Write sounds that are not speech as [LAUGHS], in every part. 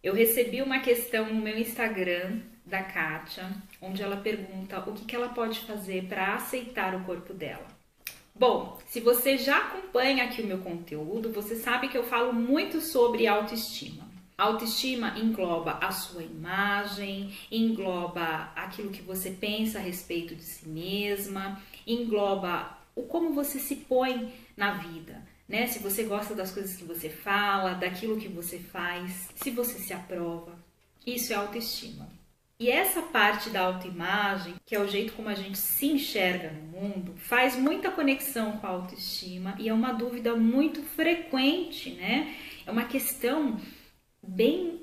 Eu recebi uma questão no meu Instagram da Kátia, onde ela pergunta o que, ela pode fazer para aceitar o corpo dela. Bom, se você já acompanha aqui o meu conteúdo, você sabe que eu falo muito sobre autoestima. Autoestima engloba a sua imagem, engloba aquilo que você pensa a respeito de si mesma, engloba o como você se põe na vida, né? Se você gosta das coisas que você fala, daquilo que você faz, se você se aprova. Isso é autoestima. E essa parte da autoimagem, que é o jeito como a gente se enxerga no mundo, faz muita conexão com a autoestima e é uma dúvida muito frequente, né? É uma questão bem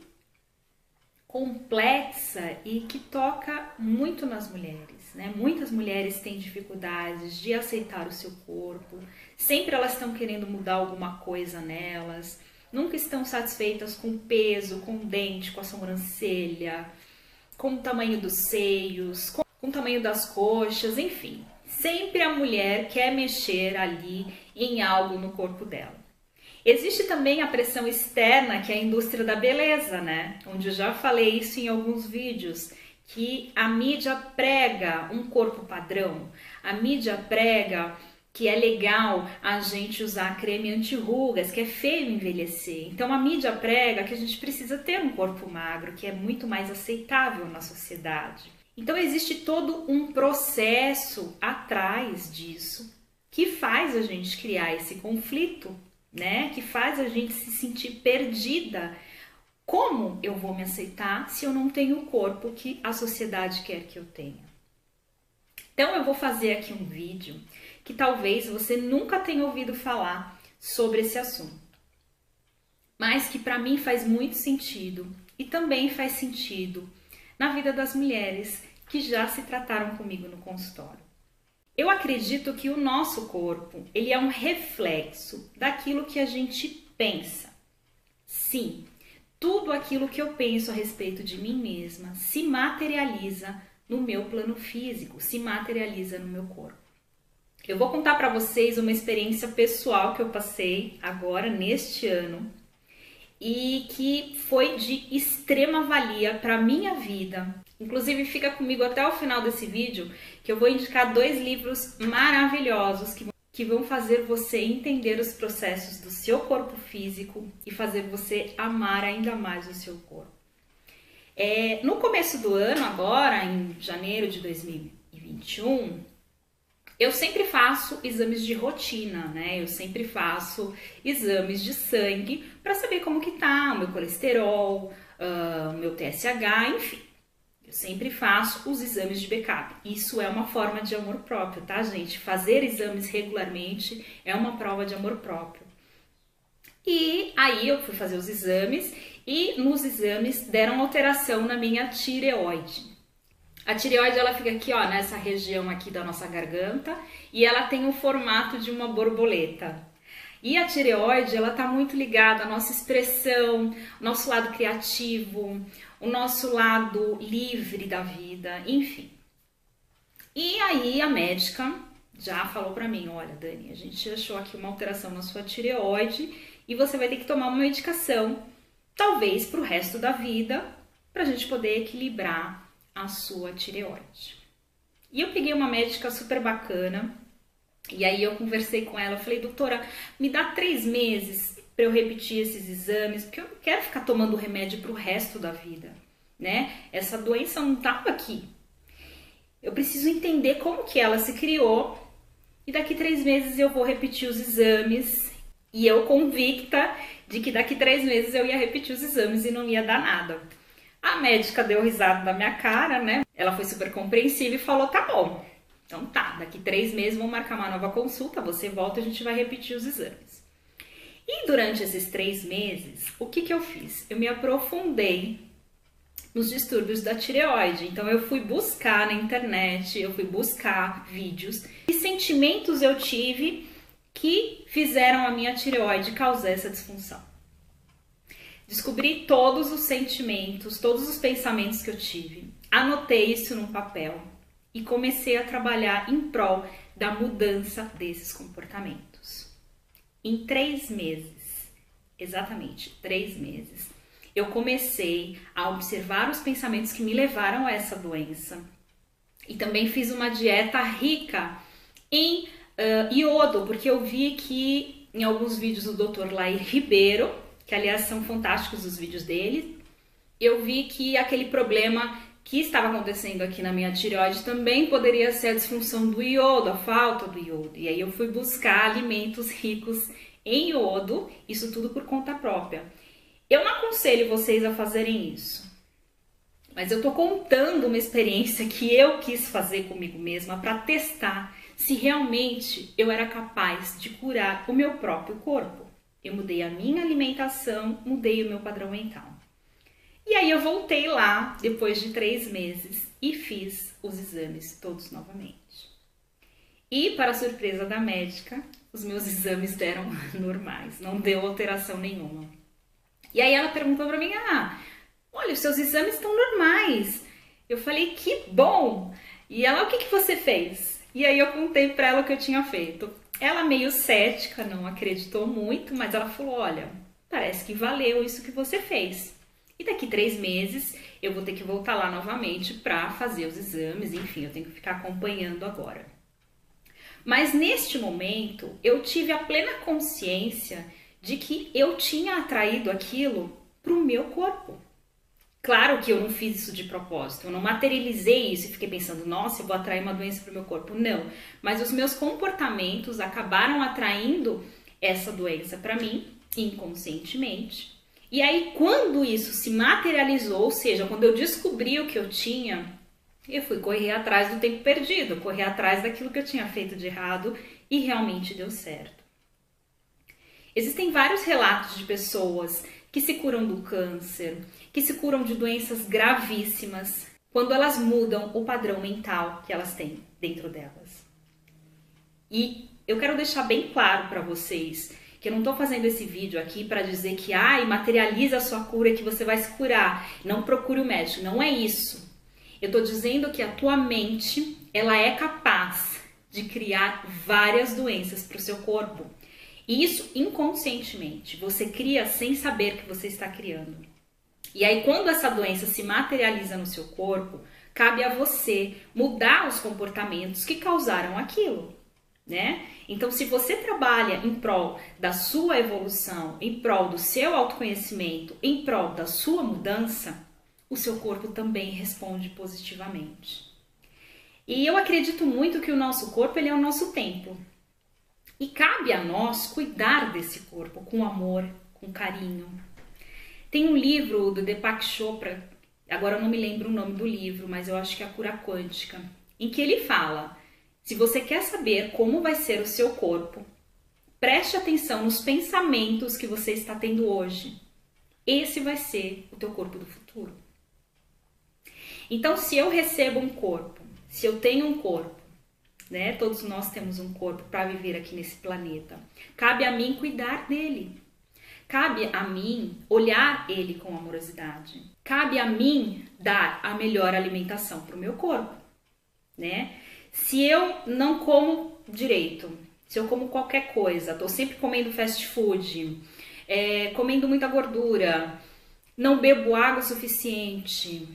complexa e que toca muito nas mulheres, né? Muitas mulheres têm dificuldades de aceitar o seu corpo, sempre elas estão querendo mudar alguma coisa nelas, nunca estão satisfeitas com o peso, com o dente, com a sobrancelha, com o tamanho dos seios, com, o tamanho das coxas, enfim. Sempre a mulher quer mexer ali em algo no corpo dela. Existe também a pressão externa, que é a indústria da beleza, né? Onde eu já falei isso em alguns vídeos, que a mídia prega um corpo padrão, a mídia prega que é legal a gente usar creme anti-rugas, que é feio envelhecer. Então a mídia prega que a gente precisa ter um corpo magro, que é muito mais aceitável na sociedade. Então existe todo um processo atrás disso que faz a gente criar esse conflito, né? Que faz a gente se sentir perdida. Como eu vou me aceitar se eu não tenho o corpo que a sociedade quer que eu tenha? Então eu vou fazer aqui um vídeo que talvez você nunca tenha ouvido falar sobre esse assunto, mas que para mim faz muito sentido e também faz sentido na vida das mulheres que já se trataram comigo no consultório. Eu acredito que o nosso corpo, ele é um reflexo daquilo que a gente pensa. Sim, tudo aquilo que eu penso a respeito de mim mesma se materializa no meu plano físico, se materializa no meu corpo. Eu vou contar para vocês uma experiência pessoal que eu passei agora neste ano e que foi de extrema valia para minha vida. Inclusive fica comigo até o final desse vídeo que eu vou indicar dois livros maravilhosos que que vão fazer você entender os processos do seu corpo físico e fazer você amar ainda mais o seu corpo. É, no começo do ano, agora, em janeiro de 2021, eu sempre faço exames de rotina, né? Eu sempre faço exames de sangue para saber como que tá o meu colesterol, uh, meu TSH, enfim. Eu sempre faço os exames de backup. Isso é uma forma de amor próprio, tá, gente? Fazer exames regularmente é uma prova de amor próprio. E aí eu fui fazer os exames e nos exames deram alteração na minha tireoide. A tireoide ela fica aqui, ó, nessa região aqui da nossa garganta e ela tem o formato de uma borboleta. E a tireoide, ela tá muito ligada à nossa expressão, nosso lado criativo, o nosso lado livre da vida, enfim. E aí a médica já falou para mim, olha, Dani, a gente achou aqui uma alteração na sua tireoide e você vai ter que tomar uma medicação, talvez para o resto da vida, para a gente poder equilibrar a sua tireoide. E eu peguei uma médica super bacana, e aí eu conversei com ela, falei, doutora, me dá três meses para eu repetir esses exames, porque eu não quero ficar tomando remédio para o resto da vida, né? Essa doença não estava aqui. Eu preciso entender como que ela se criou e daqui três meses eu vou repetir os exames e eu convicta de que daqui três meses eu ia repetir os exames e não ia dar nada. A médica deu risada na minha cara, né? Ela foi super compreensiva e falou: tá bom. Então tá, daqui três meses vamos marcar uma nova consulta, você volta e a gente vai repetir os exames. E durante esses três meses, o que, que eu fiz? Eu me aprofundei nos distúrbios da tireoide. Então eu fui buscar na internet, eu fui buscar vídeos e sentimentos eu tive que fizeram a minha tireoide causar essa disfunção. Descobri todos os sentimentos, todos os pensamentos que eu tive. Anotei isso num papel e comecei a trabalhar em prol da mudança desses comportamentos. Em três meses, exatamente três meses, eu comecei a observar os pensamentos que me levaram a essa doença. E também fiz uma dieta rica em uh, iodo, porque eu vi que em alguns vídeos do Dr. Lair Ribeiro, que aliás são fantásticos os vídeos dele, eu vi que aquele problema que estava acontecendo aqui na minha tireoide também poderia ser a disfunção do iodo, a falta do iodo. E aí eu fui buscar alimentos ricos em iodo, isso tudo por conta própria. Eu não aconselho vocês a fazerem isso. Mas eu tô contando uma experiência que eu quis fazer comigo mesma para testar se realmente eu era capaz de curar o meu próprio corpo. Eu mudei a minha alimentação, mudei o meu padrão mental. E aí eu voltei lá depois de três meses e fiz os exames todos novamente. E, para surpresa da médica, os meus [LAUGHS] exames deram [LAUGHS] normais, não deu alteração nenhuma. E aí ela perguntou para mim: Ah, olha, os seus exames estão normais. Eu falei: Que bom! E ela: O que, que você fez? E aí eu contei para ela o que eu tinha feito. Ela, meio cética, não acreditou muito, mas ela falou: Olha, parece que valeu isso que você fez. E daqui três meses eu vou ter que voltar lá novamente para fazer os exames, enfim, eu tenho que ficar acompanhando agora. Mas neste momento eu tive a plena consciência de que eu tinha atraído aquilo para o meu corpo. Claro que eu não fiz isso de propósito, eu não materializei isso e fiquei pensando, nossa, eu vou atrair uma doença para o meu corpo. Não, mas os meus comportamentos acabaram atraindo essa doença para mim inconscientemente. E aí, quando isso se materializou, ou seja, quando eu descobri o que eu tinha, eu fui correr atrás do tempo perdido, correr atrás daquilo que eu tinha feito de errado e realmente deu certo. Existem vários relatos de pessoas que se curam do câncer, que se curam de doenças gravíssimas, quando elas mudam o padrão mental que elas têm dentro delas. E eu quero deixar bem claro para vocês que eu não estou fazendo esse vídeo aqui para dizer que ai, materializa a sua cura que você vai se curar. Não procure o médico, não é isso. Eu estou dizendo que a tua mente, ela é capaz de criar várias doenças para o seu corpo. E isso inconscientemente. Você cria sem saber que você está criando. E aí, quando essa doença se materializa no seu corpo, cabe a você mudar os comportamentos que causaram aquilo né? Então, se você trabalha em prol da sua evolução, em prol do seu autoconhecimento, em prol da sua mudança, o seu corpo também responde positivamente. E eu acredito muito que o nosso corpo ele é o nosso templo. E cabe a nós cuidar desse corpo com amor, com carinho. Tem um livro do Deepak Chopra, agora eu não me lembro o nome do livro, mas eu acho que é a Cura Quântica, em que ele fala se você quer saber como vai ser o seu corpo, preste atenção nos pensamentos que você está tendo hoje. Esse vai ser o teu corpo do futuro. Então, se eu recebo um corpo, se eu tenho um corpo, né? Todos nós temos um corpo para viver aqui nesse planeta. Cabe a mim cuidar dele. Cabe a mim olhar ele com amorosidade. Cabe a mim dar a melhor alimentação para o meu corpo, né? Se eu não como direito, se eu como qualquer coisa, estou sempre comendo fast food, é, comendo muita gordura, não bebo água suficiente,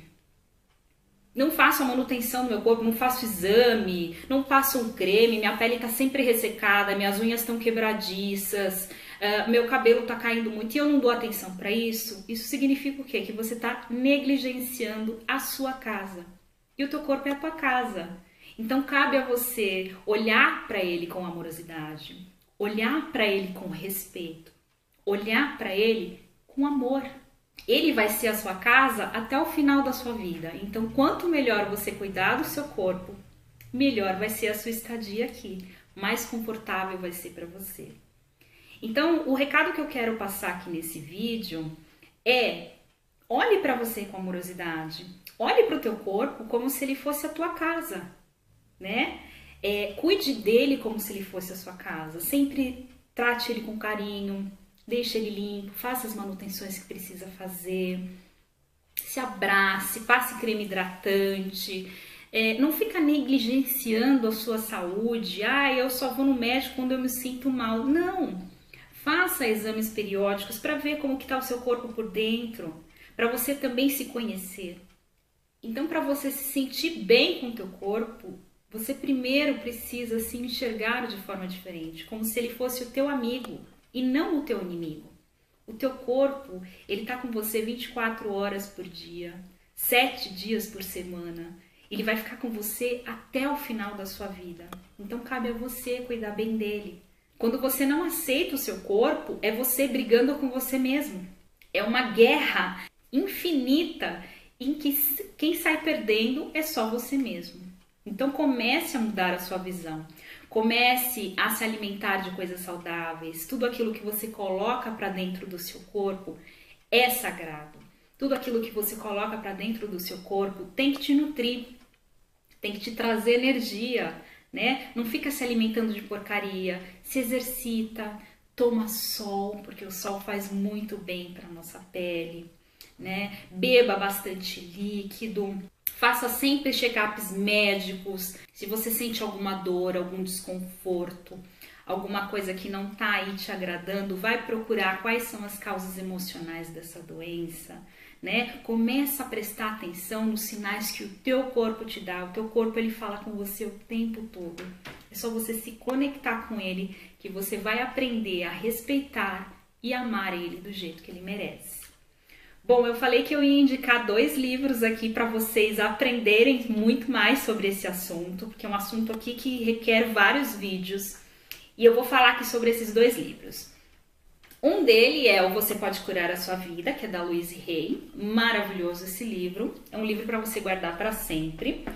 não faço a manutenção do meu corpo, não faço exame, não passo um creme, minha pele está sempre ressecada, minhas unhas estão quebradiças, uh, meu cabelo está caindo muito e eu não dou atenção para isso, isso significa o quê? Que você está negligenciando a sua casa. E o teu corpo é a tua casa. Então cabe a você olhar para ele com amorosidade, olhar para ele com respeito, olhar para ele com amor. Ele vai ser a sua casa até o final da sua vida. Então, quanto melhor você cuidar do seu corpo, melhor vai ser a sua estadia aqui, mais confortável vai ser para você. Então, o recado que eu quero passar aqui nesse vídeo é: olhe para você com amorosidade, olhe para o teu corpo como se ele fosse a tua casa né? É, cuide dele como se ele fosse a sua casa. Sempre trate ele com carinho, deixe ele limpo, faça as manutenções que precisa fazer, se abrace, passe creme hidratante. É, não fica negligenciando a sua saúde. Ah, eu só vou no médico quando eu me sinto mal. Não. Faça exames periódicos para ver como está o seu corpo por dentro. para você também se conhecer. Então, para você se sentir bem com o teu corpo, você primeiro precisa se enxergar de forma diferente, como se ele fosse o teu amigo e não o teu inimigo. O teu corpo, ele tá com você 24 horas por dia, 7 dias por semana. Ele vai ficar com você até o final da sua vida. Então cabe a você cuidar bem dele. Quando você não aceita o seu corpo, é você brigando com você mesmo. É uma guerra infinita em que quem sai perdendo é só você mesmo. Então comece a mudar a sua visão. Comece a se alimentar de coisas saudáveis. Tudo aquilo que você coloca para dentro do seu corpo é sagrado. Tudo aquilo que você coloca para dentro do seu corpo tem que te nutrir, tem que te trazer energia, né? Não fica se alimentando de porcaria, se exercita, toma sol, porque o sol faz muito bem para nossa pele, né? Beba bastante líquido, faça sempre check-ups médicos. Se você sente alguma dor, algum desconforto, alguma coisa que não tá aí te agradando, vai procurar quais são as causas emocionais dessa doença, né? Começa a prestar atenção nos sinais que o teu corpo te dá. O teu corpo ele fala com você o tempo todo. É só você se conectar com ele que você vai aprender a respeitar e amar ele do jeito que ele merece. Bom, eu falei que eu ia indicar dois livros aqui para vocês aprenderem muito mais sobre esse assunto, porque é um assunto aqui que requer vários vídeos. E eu vou falar aqui sobre esses dois livros. Um dele é o Você Pode Curar a Sua Vida, que é da Louise Hay. Maravilhoso esse livro. É um livro para você guardar para sempre.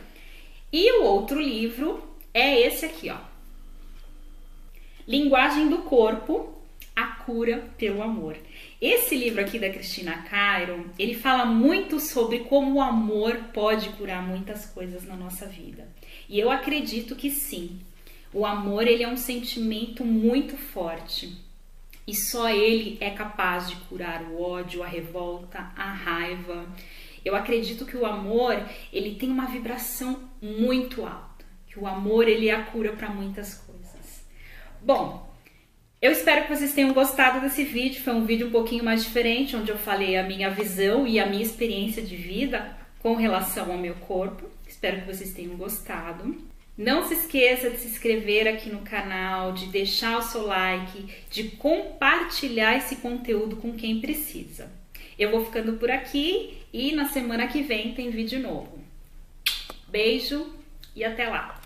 E o outro livro é esse aqui, ó. Linguagem do Corpo, a cura pelo amor. Esse livro aqui da Cristina Cairo, ele fala muito sobre como o amor pode curar muitas coisas na nossa vida. E eu acredito que sim. O amor, ele é um sentimento muito forte e só ele é capaz de curar o ódio, a revolta, a raiva. Eu acredito que o amor, ele tem uma vibração muito alta, que o amor ele é a cura para muitas coisas. Bom, eu espero que vocês tenham gostado desse vídeo. Foi um vídeo um pouquinho mais diferente, onde eu falei a minha visão e a minha experiência de vida com relação ao meu corpo. Espero que vocês tenham gostado. Não se esqueça de se inscrever aqui no canal, de deixar o seu like, de compartilhar esse conteúdo com quem precisa. Eu vou ficando por aqui e na semana que vem tem vídeo novo. Beijo e até lá!